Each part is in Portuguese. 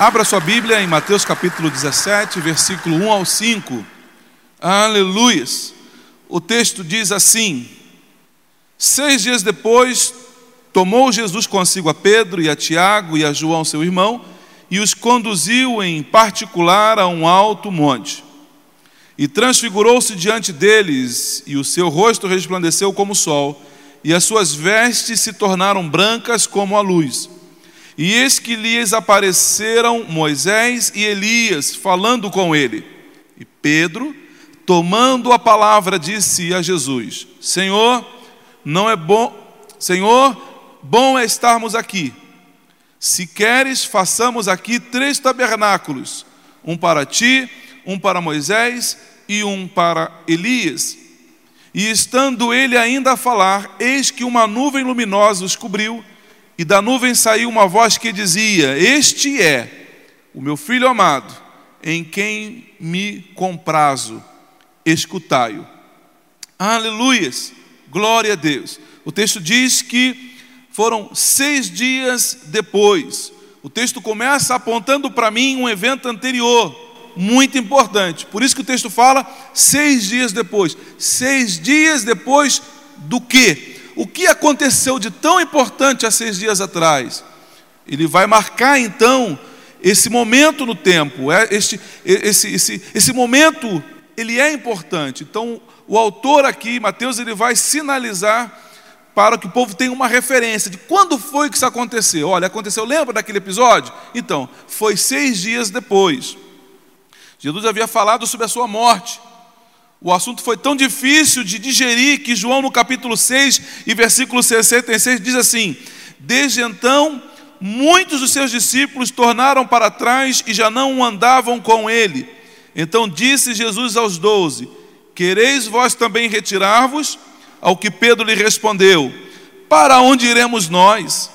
Abra sua Bíblia em Mateus capítulo 17, versículo 1 ao 5. Aleluias. O texto diz assim: Seis dias depois, tomou Jesus consigo a Pedro e a Tiago e a João, seu irmão, e os conduziu em particular a um alto monte. E transfigurou-se diante deles, e o seu rosto resplandeceu como o sol, e as suas vestes se tornaram brancas como a luz. E eis que lhes apareceram Moisés e Elias, falando com ele. E Pedro, tomando a palavra, disse a Jesus: Senhor, não é bom, Senhor, bom é estarmos aqui. Se queres, façamos aqui três tabernáculos: um para ti, um para Moisés e um para Elias. E estando ele ainda a falar, eis que uma nuvem luminosa os cobriu e da nuvem saiu uma voz que dizia: Este é o meu filho amado, em quem me comprazo, escutai-o. Aleluias, glória a Deus. O texto diz que foram seis dias depois. O texto começa apontando para mim um evento anterior, muito importante. Por isso que o texto fala seis dias depois. Seis dias depois do que? O que aconteceu de tão importante há seis dias atrás? Ele vai marcar então esse momento no tempo, é, este, esse, esse, esse momento ele é importante. Então, o autor aqui, Mateus, ele vai sinalizar para que o povo tenha uma referência de quando foi que isso aconteceu. Olha, aconteceu, lembra daquele episódio? Então, foi seis dias depois. Jesus havia falado sobre a sua morte. O assunto foi tão difícil de digerir que João, no capítulo 6 e versículo 66, diz assim: Desde então, muitos dos seus discípulos tornaram para trás e já não andavam com ele. Então disse Jesus aos doze: Quereis vós também retirar-vos? Ao que Pedro lhe respondeu: Para onde iremos nós?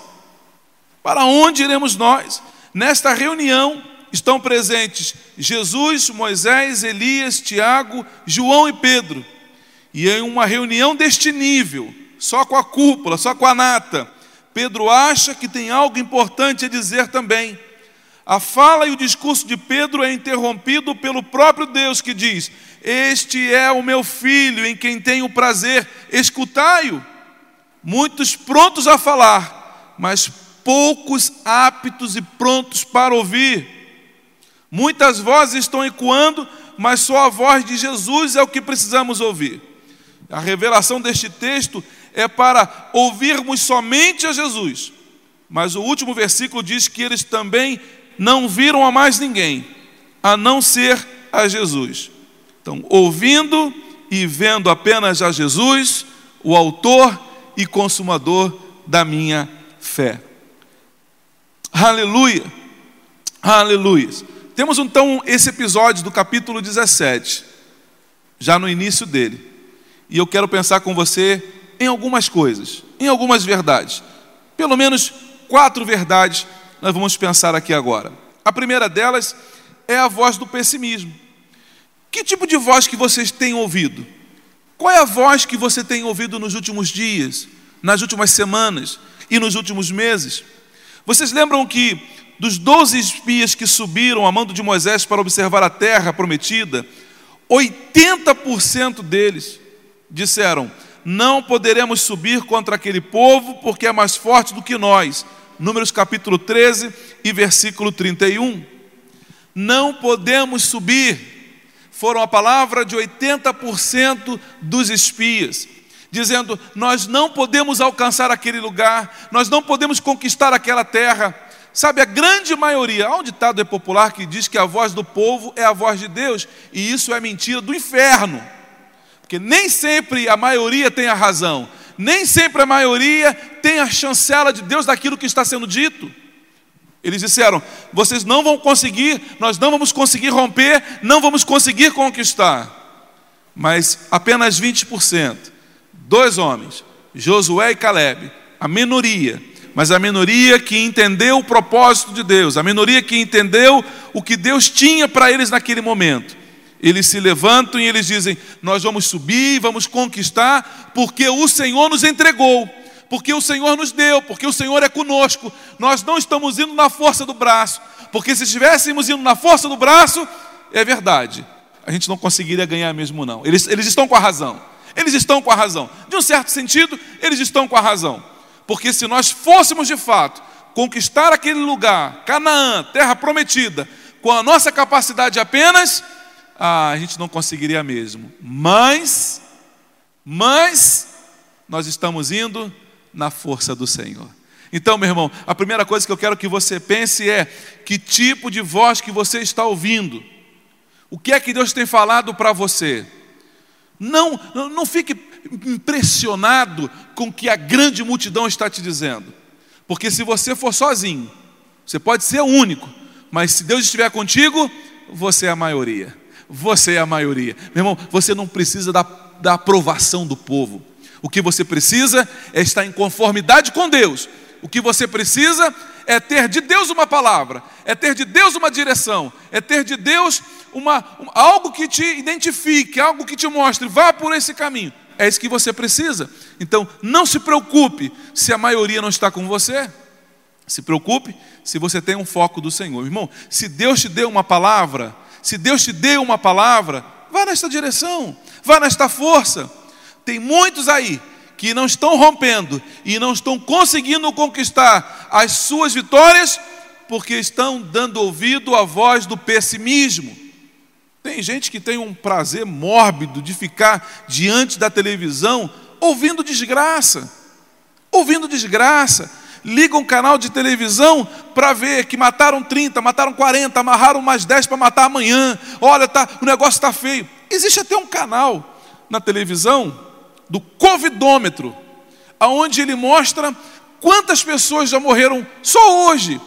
Para onde iremos nós? Nesta reunião, estão presentes Jesus, Moisés, Elias, Tiago, João e Pedro. E em uma reunião deste nível, só com a cúpula, só com a nata, Pedro acha que tem algo importante a dizer também. A fala e o discurso de Pedro é interrompido pelo próprio Deus que diz: Este é o meu filho em quem tenho prazer, escutai-o. Muitos prontos a falar, mas poucos aptos e prontos para ouvir. Muitas vozes estão ecoando, mas só a voz de Jesus é o que precisamos ouvir. A revelação deste texto é para ouvirmos somente a Jesus. Mas o último versículo diz que eles também não viram a mais ninguém, a não ser a Jesus. Então, ouvindo e vendo apenas a Jesus, o autor e consumador da minha fé. Aleluia. Aleluia. Temos então esse episódio do capítulo 17, já no início dele. E eu quero pensar com você em algumas coisas, em algumas verdades. Pelo menos quatro verdades nós vamos pensar aqui agora. A primeira delas é a voz do pessimismo. Que tipo de voz que vocês têm ouvido? Qual é a voz que você tem ouvido nos últimos dias, nas últimas semanas e nos últimos meses? Vocês lembram que dos doze espias que subiram a mando de Moisés para observar a terra prometida, 80% deles disseram: Não poderemos subir contra aquele povo, porque é mais forte do que nós. Números capítulo 13 e versículo 31. Não podemos subir. Foram a palavra de 80% dos espias, dizendo: Nós não podemos alcançar aquele lugar, nós não podemos conquistar aquela terra Sabe, a grande maioria, há um ditado é popular que diz que a voz do povo é a voz de Deus, e isso é mentira do inferno. Porque nem sempre a maioria tem a razão, nem sempre a maioria tem a chancela de Deus daquilo que está sendo dito. Eles disseram: vocês não vão conseguir, nós não vamos conseguir romper, não vamos conseguir conquistar. Mas apenas 20%, dois homens, Josué e Caleb, a minoria, mas a minoria que entendeu o propósito de Deus, a minoria que entendeu o que Deus tinha para eles naquele momento. Eles se levantam e eles dizem: Nós vamos subir, vamos conquistar, porque o Senhor nos entregou, porque o Senhor nos deu, porque o Senhor é conosco. Nós não estamos indo na força do braço, porque se estivéssemos indo na força do braço, é verdade, a gente não conseguiria ganhar mesmo, não. Eles, eles estão com a razão. Eles estão com a razão. De um certo sentido, eles estão com a razão. Porque se nós fôssemos de fato conquistar aquele lugar, Canaã, terra prometida, com a nossa capacidade apenas, ah, a gente não conseguiria mesmo. Mas, mas, nós estamos indo na força do Senhor. Então, meu irmão, a primeira coisa que eu quero que você pense é: que tipo de voz que você está ouvindo? O que é que Deus tem falado para você? Não, não fique impressionado com o que a grande multidão está te dizendo. Porque se você for sozinho, você pode ser o único, mas se Deus estiver contigo, você é a maioria. Você é a maioria. Meu irmão, você não precisa da, da aprovação do povo. O que você precisa é estar em conformidade com Deus. O que você precisa é ter de Deus uma palavra, é ter de Deus uma direção, é ter de Deus uma, algo que te identifique, algo que te mostre, vá por esse caminho. É isso que você precisa. Então, não se preocupe se a maioria não está com você. Se preocupe se você tem um foco do Senhor. Irmão, se Deus te deu uma palavra, se Deus te deu uma palavra, vá nesta direção, vá nesta força. Tem muitos aí que não estão rompendo e não estão conseguindo conquistar as suas vitórias porque estão dando ouvido à voz do pessimismo. Tem gente que tem um prazer mórbido de ficar diante da televisão ouvindo desgraça. Ouvindo desgraça. Liga um canal de televisão para ver que mataram 30, mataram 40, amarraram mais 10 para matar amanhã. Olha, tá, o negócio está feio. Existe até um canal na televisão do Covidômetro, aonde ele mostra quantas pessoas já morreram só hoje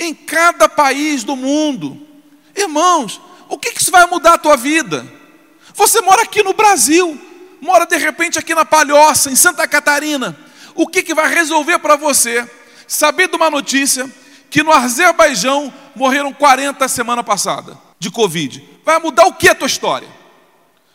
em cada país do mundo. Irmãos, o que isso vai mudar a tua vida? Você mora aqui no Brasil, mora de repente aqui na Palhoça, em Santa Catarina. O que, que vai resolver para você saber de uma notícia que no Azerbaijão morreram 40 semana passada de Covid? Vai mudar o que a tua história?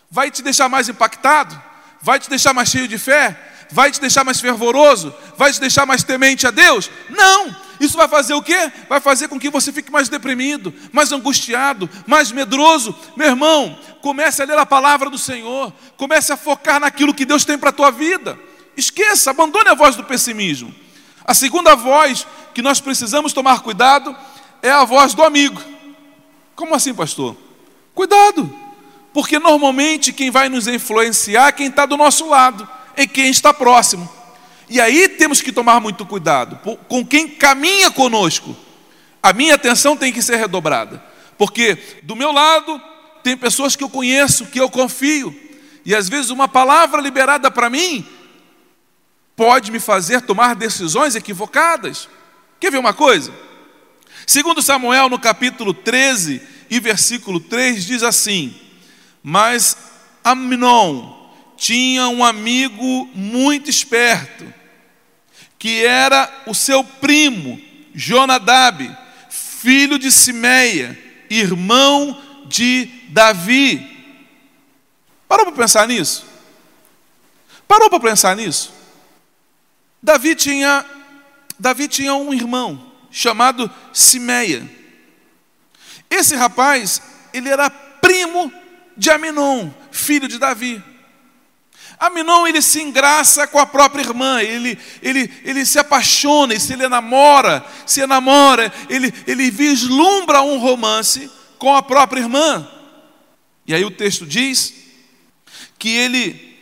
Vai te deixar mais impactado? Vai te deixar mais cheio de fé? Vai te deixar mais fervoroso? Vai te deixar mais temente a Deus? Não! Isso vai fazer o quê? Vai fazer com que você fique mais deprimido, mais angustiado, mais medroso. Meu irmão, comece a ler a palavra do Senhor, comece a focar naquilo que Deus tem para a tua vida. Esqueça, abandone a voz do pessimismo. A segunda voz que nós precisamos tomar cuidado é a voz do amigo. Como assim, pastor? Cuidado, porque normalmente quem vai nos influenciar é quem está do nosso lado, é quem está próximo. E aí temos que tomar muito cuidado com quem caminha conosco. A minha atenção tem que ser redobrada, porque do meu lado tem pessoas que eu conheço, que eu confio, e às vezes uma palavra liberada para mim pode me fazer tomar decisões equivocadas. Quer ver uma coisa? Segundo Samuel, no capítulo 13 e versículo 3, diz assim: Mas Amnon tinha um amigo muito esperto, que era o seu primo, Jonadab, filho de Simeia, irmão de Davi. Parou para pensar nisso? Parou para pensar nisso? Davi tinha, Davi tinha um irmão chamado Simeia. Esse rapaz, ele era primo de Aminon, filho de Davi. Aminon ele se engraça com a própria irmã, ele, ele, ele se apaixona, e se ele namora, se enamora, ele, ele vislumbra um romance com a própria irmã. E aí o texto diz que ele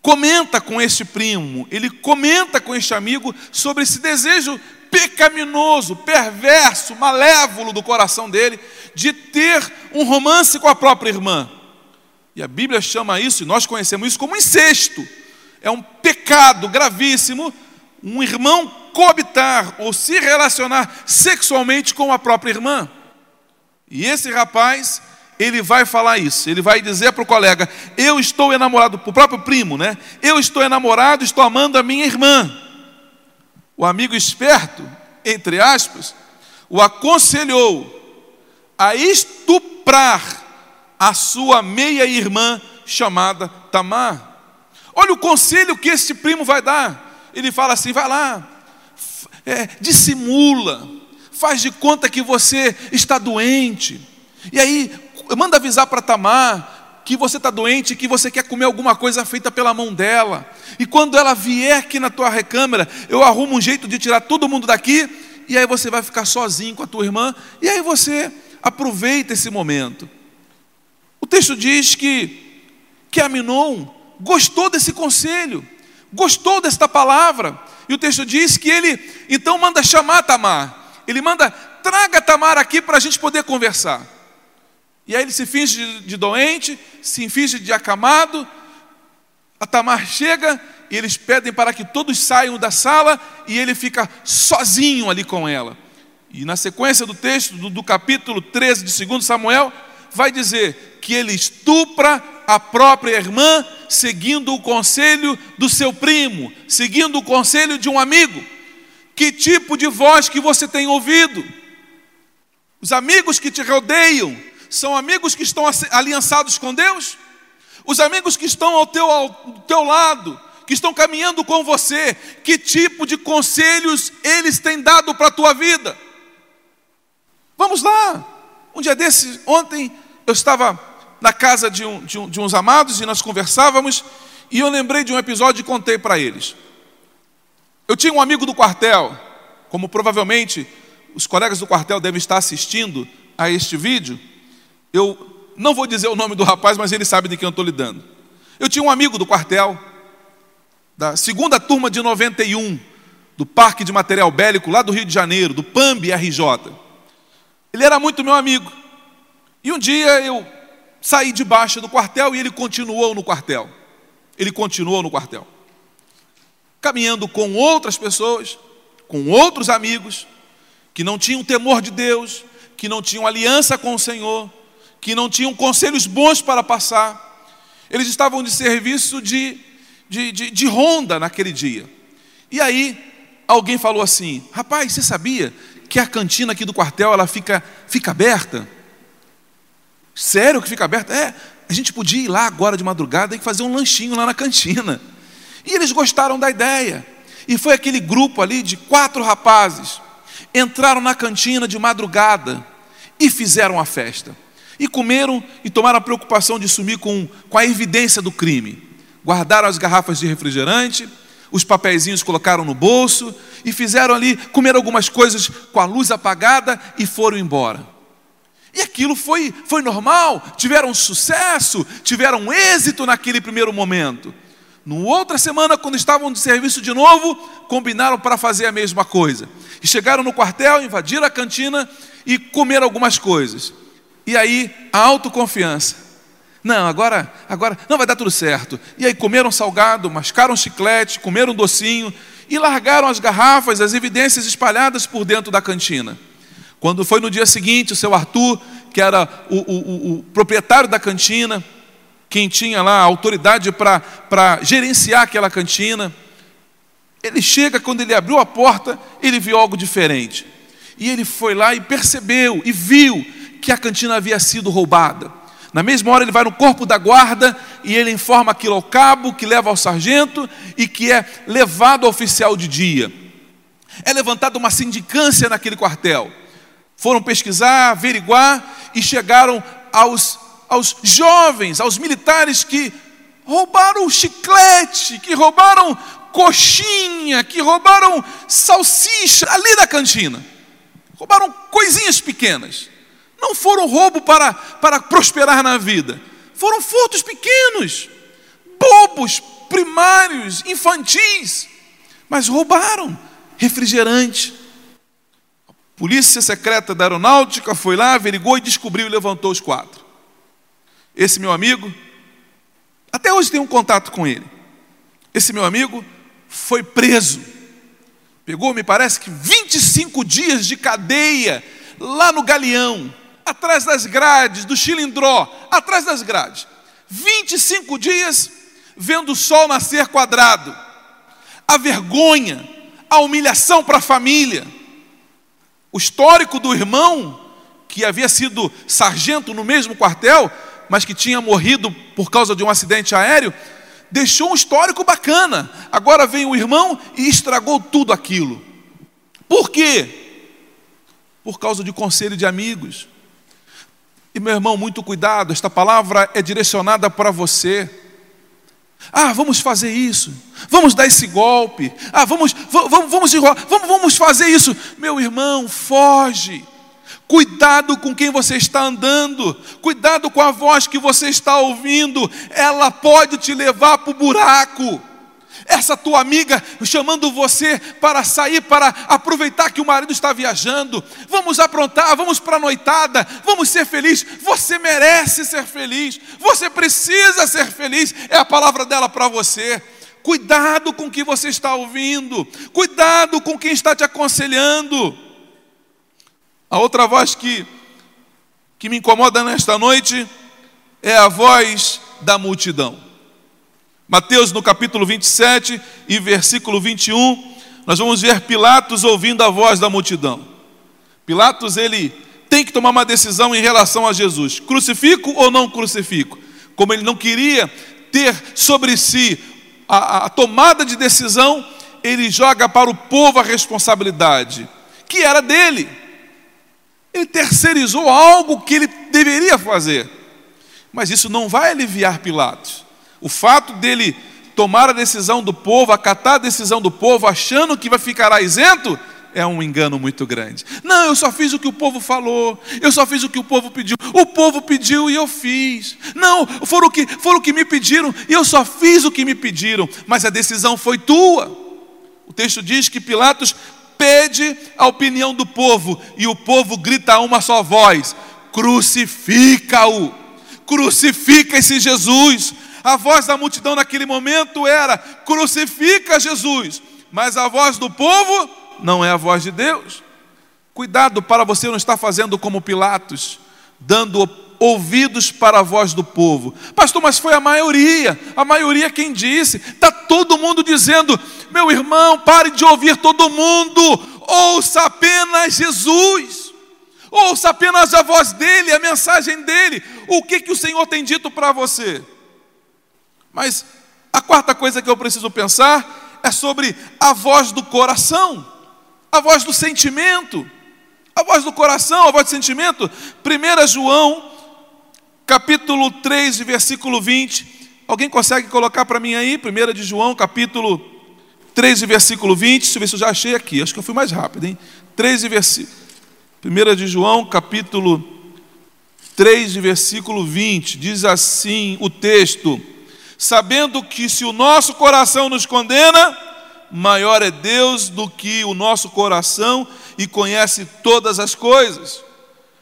comenta com este primo, ele comenta com este amigo sobre esse desejo pecaminoso, perverso, malévolo do coração dele de ter um romance com a própria irmã. E a Bíblia chama isso, e nós conhecemos isso como incesto. É um pecado gravíssimo um irmão coabitar ou se relacionar sexualmente com a própria irmã. E esse rapaz, ele vai falar isso, ele vai dizer para o colega: Eu estou enamorado, para o próprio primo, né? Eu estou enamorado, estou amando a minha irmã. O amigo esperto, entre aspas, o aconselhou a estuprar a sua meia-irmã chamada Tamar. Olha o conselho que esse primo vai dar. Ele fala assim: vai lá, é, dissimula, faz de conta que você está doente. E aí, manda avisar para Tamar que você está doente, que você quer comer alguma coisa feita pela mão dela. E quando ela vier aqui na tua recâmara, eu arrumo um jeito de tirar todo mundo daqui, e aí você vai ficar sozinho com a tua irmã, e aí você aproveita esse momento. Texto diz que, que Aminon gostou desse conselho, gostou desta palavra, e o texto diz que ele então manda chamar Tamar, ele manda, traga Tamar aqui para a gente poder conversar. E aí ele se finge de, de doente, se finge de acamado, a Tamar chega e eles pedem para que todos saiam da sala e ele fica sozinho ali com ela. E na sequência do texto, do, do capítulo 13 de 2 Samuel, vai dizer que ele estupra a própria irmã, seguindo o conselho do seu primo, seguindo o conselho de um amigo. Que tipo de voz que você tem ouvido? Os amigos que te rodeiam são amigos que estão aliançados com Deus? Os amigos que estão ao teu, ao teu lado, que estão caminhando com você, que tipo de conselhos eles têm dado para a tua vida? Vamos lá. Um dia desses, ontem, eu estava na casa de, um, de, um, de uns amados e nós conversávamos, e eu lembrei de um episódio e contei para eles. Eu tinha um amigo do quartel, como provavelmente os colegas do quartel devem estar assistindo a este vídeo. Eu não vou dizer o nome do rapaz, mas ele sabe de quem eu estou lidando. Eu tinha um amigo do quartel, da segunda turma de 91, do Parque de Material Bélico, lá do Rio de Janeiro, do PAMB RJ. Ele era muito meu amigo. E um dia eu saí debaixo do quartel e ele continuou no quartel. Ele continuou no quartel. Caminhando com outras pessoas, com outros amigos, que não tinham temor de Deus, que não tinham aliança com o Senhor, que não tinham conselhos bons para passar. Eles estavam de serviço de, de, de, de ronda naquele dia. E aí, alguém falou assim: Rapaz, você sabia que a cantina aqui do quartel ela fica, fica aberta? Sério que fica aberto? É, a gente podia ir lá agora de madrugada e fazer um lanchinho lá na cantina. E eles gostaram da ideia. E foi aquele grupo ali de quatro rapazes. Entraram na cantina de madrugada e fizeram a festa. E comeram e tomaram a preocupação de sumir com, com a evidência do crime. Guardaram as garrafas de refrigerante, os papeizinhos colocaram no bolso e fizeram ali, comer algumas coisas com a luz apagada e foram embora. E aquilo foi, foi normal, tiveram sucesso, tiveram êxito naquele primeiro momento. No outra semana, quando estavam de serviço de novo, combinaram para fazer a mesma coisa. E chegaram no quartel, invadiram a cantina e comeram algumas coisas. E aí, a autoconfiança. Não, agora, agora não vai dar tudo certo. E aí comeram salgado, mascaram chiclete, comeram docinho e largaram as garrafas, as evidências espalhadas por dentro da cantina. Quando foi no dia seguinte, o seu Arthur, que era o, o, o proprietário da cantina, quem tinha lá a autoridade para gerenciar aquela cantina, ele chega, quando ele abriu a porta, ele viu algo diferente. E ele foi lá e percebeu e viu que a cantina havia sido roubada. Na mesma hora, ele vai no corpo da guarda e ele informa aquilo ao cabo, que leva ao sargento e que é levado ao oficial de dia. É levantada uma sindicância naquele quartel. Foram pesquisar, averiguar e chegaram aos, aos jovens, aos militares que roubaram chiclete, que roubaram coxinha, que roubaram salsicha ali da cantina. Roubaram coisinhas pequenas. Não foram roubo para, para prosperar na vida. Foram furtos pequenos, bobos, primários, infantis. Mas roubaram refrigerante, Polícia secreta da aeronáutica foi lá, averigou e descobriu e levantou os quatro. Esse meu amigo hoje tenho um contato com ele. Esse meu amigo foi preso. Pegou, me parece que 25 dias de cadeia lá no Galeão, atrás das grades, do Chilindró, atrás das grades. 25 dias vendo o sol nascer quadrado. A vergonha, a humilhação para a família. O histórico do irmão, que havia sido sargento no mesmo quartel, mas que tinha morrido por causa de um acidente aéreo, deixou um histórico bacana. Agora vem o irmão e estragou tudo aquilo. Por quê? Por causa de conselho de amigos. E meu irmão, muito cuidado, esta palavra é direcionada para você. Ah, vamos fazer isso. Vamos dar esse golpe. Ah, vamos, vamos, vamos, vamos, vamos fazer isso. Meu irmão, foge. Cuidado com quem você está andando, cuidado com a voz que você está ouvindo, ela pode te levar para o buraco. Essa tua amiga chamando você para sair, para aproveitar que o marido está viajando. Vamos aprontar, vamos para a noitada, vamos ser felizes. Você merece ser feliz, você precisa ser feliz. É a palavra dela para você. Cuidado com o que você está ouvindo, cuidado com quem está te aconselhando. A outra voz que, que me incomoda nesta noite é a voz da multidão. Mateus no capítulo 27 e versículo 21, nós vamos ver Pilatos ouvindo a voz da multidão. Pilatos, ele tem que tomar uma decisão em relação a Jesus: crucifico ou não crucifico? Como ele não queria ter sobre si a, a tomada de decisão, ele joga para o povo a responsabilidade, que era dele. Ele terceirizou algo que ele deveria fazer. Mas isso não vai aliviar Pilatos. O fato dele tomar a decisão do povo, acatar a decisão do povo, achando que vai ficar isento, é um engano muito grande. Não, eu só fiz o que o povo falou, eu só fiz o que o povo pediu. O povo pediu e eu fiz. Não, foram o que, foram o que me pediram e eu só fiz o que me pediram, mas a decisão foi tua. O texto diz que Pilatos pede a opinião do povo e o povo grita a uma só voz: crucifica-o, crucifica esse Jesus. A voz da multidão naquele momento era: crucifica Jesus, mas a voz do povo não é a voz de Deus. Cuidado para você não estar fazendo como Pilatos, dando ouvidos para a voz do povo. Pastor, mas foi a maioria, a maioria quem disse. Está todo mundo dizendo: meu irmão, pare de ouvir todo mundo, ouça apenas Jesus. Ouça apenas a voz dele, a mensagem dele. O que, que o Senhor tem dito para você? Mas a quarta coisa que eu preciso pensar é sobre a voz do coração, a voz do sentimento. A voz do coração, a voz do sentimento. 1 João capítulo 3, versículo 20. Alguém consegue colocar para mim aí? 1 de João, capítulo 3, versículo 20. Deixa eu ver se eu já achei aqui. Acho que eu fui mais rápido, hein? 13 versículo. 1 de João, capítulo 3, versículo 20. Diz assim o texto: Sabendo que se o nosso coração nos condena, maior é Deus do que o nosso coração e conhece todas as coisas.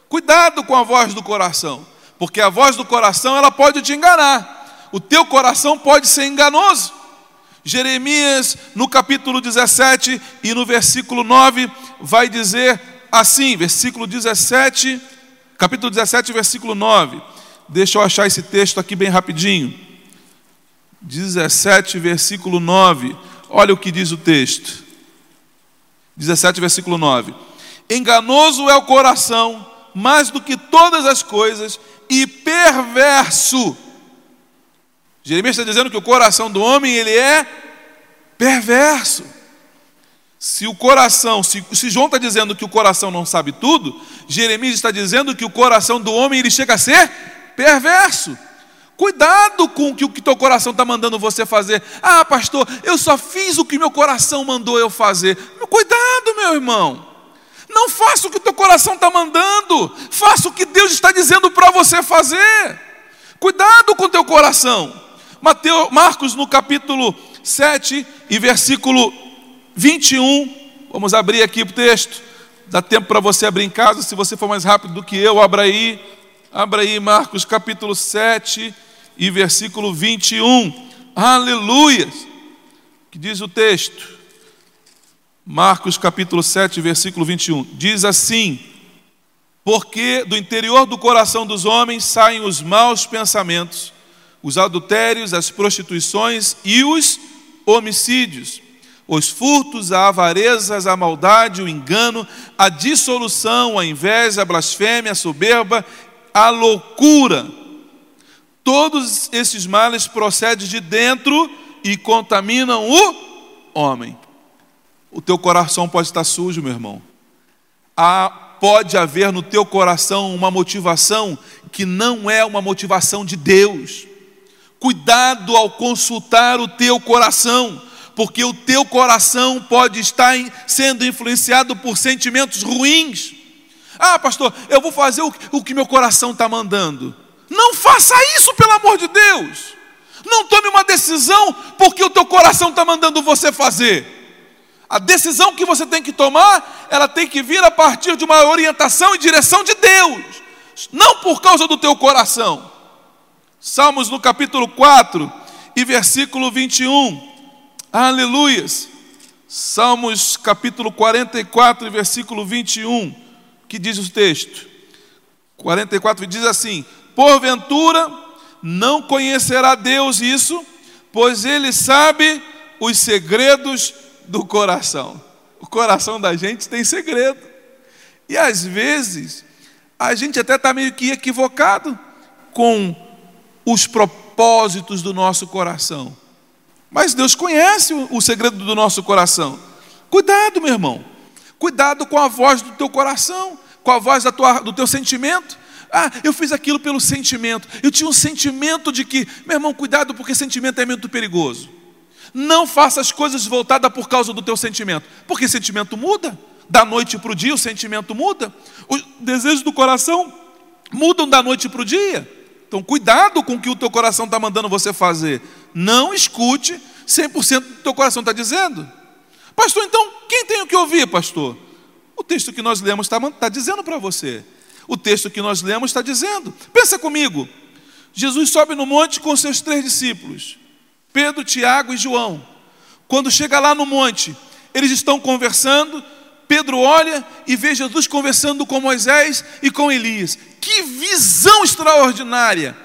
Cuidado com a voz do coração porque a voz do coração ela pode te enganar. O teu coração pode ser enganoso. Jeremias, no capítulo 17 e no versículo 9, vai dizer assim, versículo 17, capítulo 17, versículo 9. Deixa eu achar esse texto aqui bem rapidinho. 17, versículo 9. Olha o que diz o texto. 17, versículo 9. Enganoso é o coração, mais do que todas as coisas, e perverso. Jeremias está dizendo que o coração do homem ele é perverso. Se o coração, se, se João está dizendo que o coração não sabe tudo, Jeremias está dizendo que o coração do homem ele chega a ser perverso. Cuidado com o que o teu coração está mandando você fazer. Ah, pastor, eu só fiz o que meu coração mandou eu fazer. Cuidado, meu irmão. Não faça o que o teu coração está mandando, faça o que Deus está dizendo para você fazer. Cuidado com o teu coração. Mateus, Marcos, no capítulo 7 e versículo 21, vamos abrir aqui o texto. Dá tempo para você abrir em casa, se você for mais rápido do que eu, abra aí. Abra aí, Marcos, capítulo 7 e versículo 21. Aleluias! Que diz o texto? Marcos capítulo 7, versículo 21. Diz assim: Porque do interior do coração dos homens saem os maus pensamentos, os adultérios, as prostituições e os homicídios, os furtos, a avareza, a maldade, o engano, a dissolução, a inveja, a blasfêmia, a soberba, a loucura. Todos esses males procedem de dentro e contaminam o homem. O teu coração pode estar sujo, meu irmão. Há, pode haver no teu coração uma motivação que não é uma motivação de Deus. Cuidado ao consultar o teu coração, porque o teu coração pode estar sendo influenciado por sentimentos ruins. Ah, pastor, eu vou fazer o, o que meu coração está mandando. Não faça isso, pelo amor de Deus. Não tome uma decisão porque o teu coração está mandando você fazer. A decisão que você tem que tomar, ela tem que vir a partir de uma orientação e direção de Deus, não por causa do teu coração. Salmos no capítulo 4 e versículo 21. Aleluias. Salmos capítulo 44 e versículo 21, que diz o texto. 44 diz assim: Porventura não conhecerá Deus isso, pois ele sabe os segredos do coração. O coração da gente tem segredo. E às vezes, a gente até está meio que equivocado com os propósitos do nosso coração. Mas Deus conhece o segredo do nosso coração. Cuidado, meu irmão. Cuidado com a voz do teu coração, com a voz tua, do teu sentimento. Ah, eu fiz aquilo pelo sentimento. Eu tinha um sentimento de que, meu irmão, cuidado, porque sentimento é muito perigoso. Não faça as coisas voltadas por causa do teu sentimento, porque sentimento muda. Da noite para o dia o sentimento muda. Os desejos do coração mudam da noite para o dia. Então, cuidado com o que o teu coração está mandando você fazer. Não escute 100% do teu coração está dizendo. Pastor, então, quem tem o que ouvir, pastor? O texto que nós lemos está tá dizendo para você. O texto que nós lemos está dizendo. Pensa comigo. Jesus sobe no monte com seus três discípulos, Pedro, Tiago e João. Quando chega lá no monte, eles estão conversando. Pedro olha e vê Jesus conversando com Moisés e com Elias. Que visão extraordinária!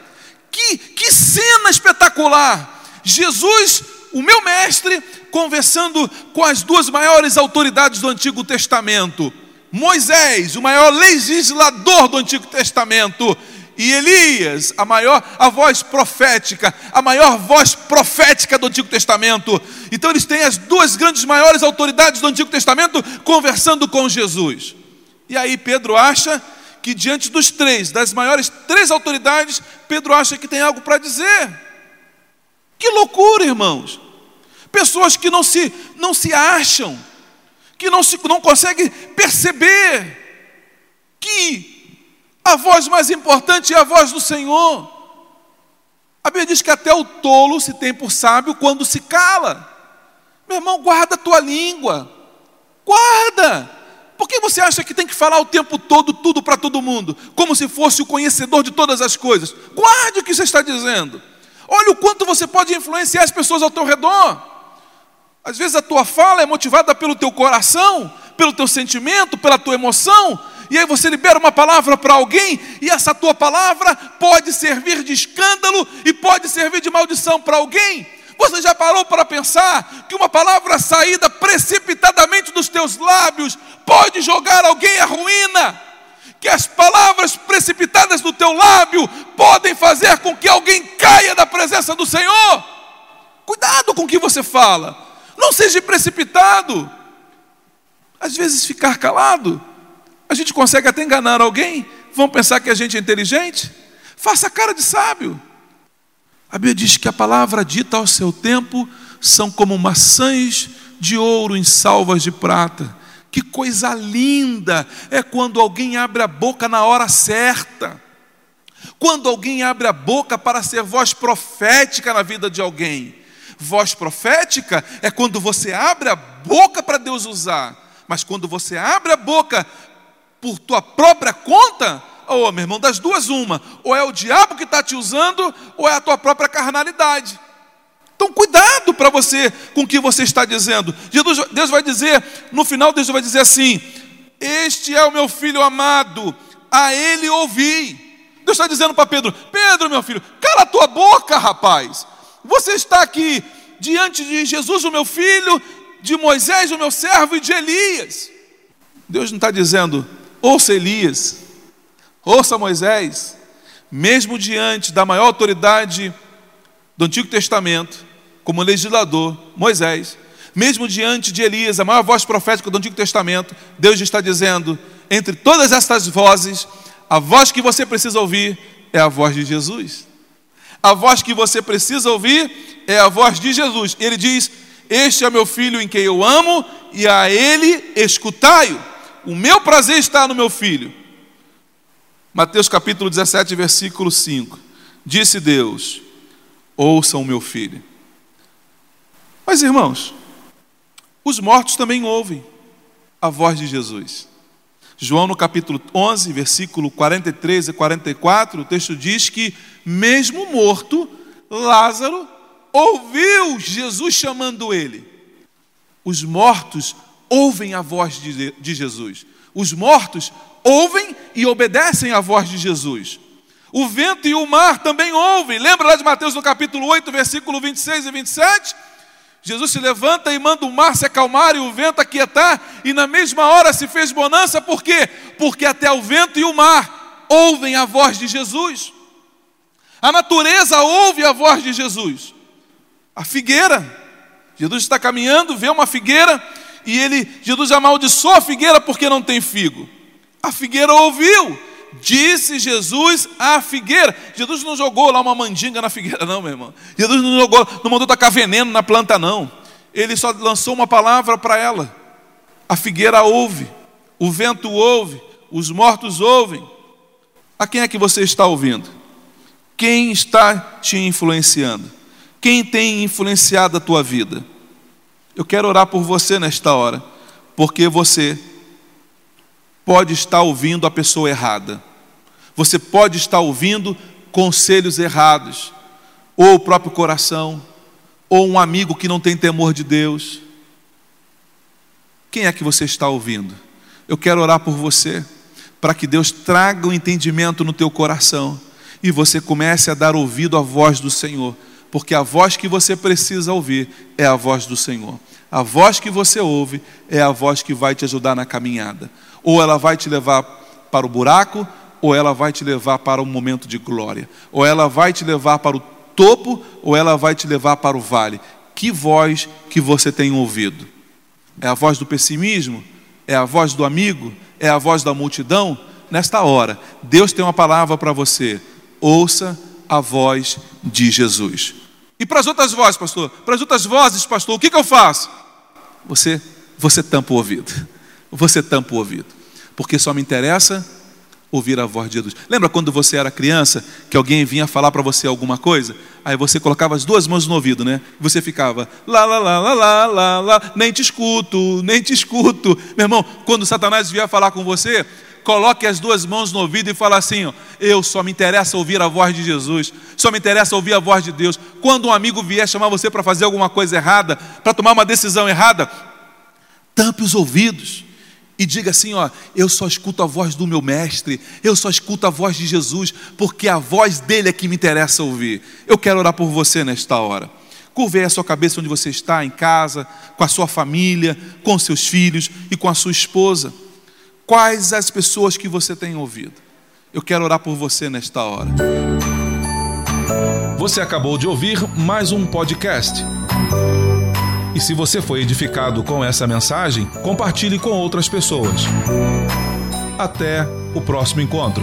Que, que cena espetacular! Jesus, o meu mestre, conversando com as duas maiores autoridades do Antigo Testamento Moisés, o maior legislador do Antigo Testamento, e Elias, a maior, a voz profética, a maior voz profética do Antigo Testamento. Então eles têm as duas grandes maiores autoridades do Antigo Testamento conversando com Jesus. E aí Pedro acha que diante dos três, das maiores três autoridades, Pedro acha que tem algo para dizer. Que loucura, irmãos! Pessoas que não se não se acham, que não, se, não consegue perceber que a voz mais importante é a voz do Senhor. A Bíblia diz que até o tolo se tem por sábio quando se cala. Meu irmão, guarda a tua língua. Guarda. Por que você acha que tem que falar o tempo todo tudo para todo mundo, como se fosse o conhecedor de todas as coisas? Guarde o que você está dizendo. Olha o quanto você pode influenciar as pessoas ao teu redor. Às vezes a tua fala é motivada pelo teu coração, pelo teu sentimento, pela tua emoção, e aí você libera uma palavra para alguém, e essa tua palavra pode servir de escândalo e pode servir de maldição para alguém. Você já parou para pensar que uma palavra saída precipitadamente dos teus lábios pode jogar alguém à ruína? Que as palavras precipitadas do teu lábio podem fazer com que alguém caia da presença do Senhor? Cuidado com o que você fala. Não seja precipitado. Às vezes ficar calado, a gente consegue até enganar alguém. Vão pensar que a gente é inteligente. Faça cara de sábio. A Bíblia diz que a palavra dita ao seu tempo são como maçãs de ouro em salvas de prata. Que coisa linda é quando alguém abre a boca na hora certa. Quando alguém abre a boca para ser voz profética na vida de alguém. Voz profética é quando você abre a boca para Deus usar, mas quando você abre a boca por tua própria conta, Ô, oh, meu irmão, das duas, uma. Ou é o diabo que está te usando, ou é a tua própria carnalidade. Então, cuidado para você com o que você está dizendo. Jesus, Deus vai dizer, no final, Deus vai dizer assim: Este é o meu filho amado, a ele ouvi. Deus está dizendo para Pedro: Pedro, meu filho, cala a tua boca, rapaz. Você está aqui diante de Jesus, o meu filho, de Moisés, o meu servo, e de Elias. Deus não está dizendo, ouça Elias, ouça Moisés, mesmo diante da maior autoridade do Antigo Testamento, como legislador, Moisés, mesmo diante de Elias, a maior voz profética do Antigo Testamento, Deus está dizendo, entre todas estas vozes, a voz que você precisa ouvir é a voz de Jesus. A voz que você precisa ouvir é a voz de Jesus. Ele diz: Este é meu filho em quem eu amo, e a ele escutai-o. O meu prazer está no meu filho. Mateus capítulo 17, versículo 5. Disse Deus: Ouçam o meu filho. Mas irmãos, os mortos também ouvem a voz de Jesus. João no capítulo 11, versículo 43 e 44, o texto diz que mesmo morto, Lázaro ouviu Jesus chamando ele. Os mortos ouvem a voz de, de Jesus. Os mortos ouvem e obedecem à voz de Jesus. O vento e o mar também ouvem. Lembra lá de Mateus no capítulo 8, versículo 26 e 27? Jesus se levanta e manda o mar se acalmar e o vento aquietar, e na mesma hora se fez bonança, por quê? Porque até o vento e o mar ouvem a voz de Jesus. A natureza ouve a voz de Jesus. A figueira, Jesus está caminhando, vê uma figueira, e ele, Jesus amaldiçoa a figueira porque não tem figo. A figueira ouviu, Disse Jesus à figueira. Jesus não jogou lá uma mandinga na figueira, não, meu irmão. Jesus não jogou, não mandou tacar veneno na planta, não. Ele só lançou uma palavra para ela. A figueira ouve, o vento ouve, os mortos ouvem. A quem é que você está ouvindo? Quem está te influenciando? Quem tem influenciado a tua vida? Eu quero orar por você nesta hora, porque você pode estar ouvindo a pessoa errada. Você pode estar ouvindo conselhos errados, ou o próprio coração, ou um amigo que não tem temor de Deus. Quem é que você está ouvindo? Eu quero orar por você, para que Deus traga o um entendimento no teu coração e você comece a dar ouvido à voz do Senhor, porque a voz que você precisa ouvir é a voz do Senhor. A voz que você ouve é a voz que vai te ajudar na caminhada. Ou ela vai te levar para o buraco, ou ela vai te levar para um momento de glória. Ou ela vai te levar para o topo, ou ela vai te levar para o vale. Que voz que você tem ouvido? É a voz do pessimismo? É a voz do amigo? É a voz da multidão? Nesta hora, Deus tem uma palavra para você. Ouça a voz de Jesus. E para as outras vozes, pastor? Para as outras vozes, pastor, o que, que eu faço? Você, você tampa o ouvido. Você tampa o ouvido. Porque só me interessa ouvir a voz de Jesus. Lembra quando você era criança, que alguém vinha falar para você alguma coisa? Aí você colocava as duas mãos no ouvido, né? Você ficava lá, lá, lá, lá, lá, lá, lá, nem te escuto, nem te escuto. Meu irmão, quando Satanás vier falar com você, coloque as duas mãos no ouvido e fala assim: ó, Eu só me interessa ouvir a voz de Jesus, só me interessa ouvir a voz de Deus. Quando um amigo vier chamar você para fazer alguma coisa errada, para tomar uma decisão errada, tampe os ouvidos e diga assim: ó, eu só escuto a voz do meu mestre, eu só escuto a voz de Jesus, porque a voz dele é que me interessa ouvir. Eu quero orar por você nesta hora. Curve a sua cabeça onde você está, em casa, com a sua família, com seus filhos e com a sua esposa. Quais as pessoas que você tem ouvido? Eu quero orar por você nesta hora. Você acabou de ouvir mais um podcast. E se você foi edificado com essa mensagem, compartilhe com outras pessoas. Até o próximo encontro.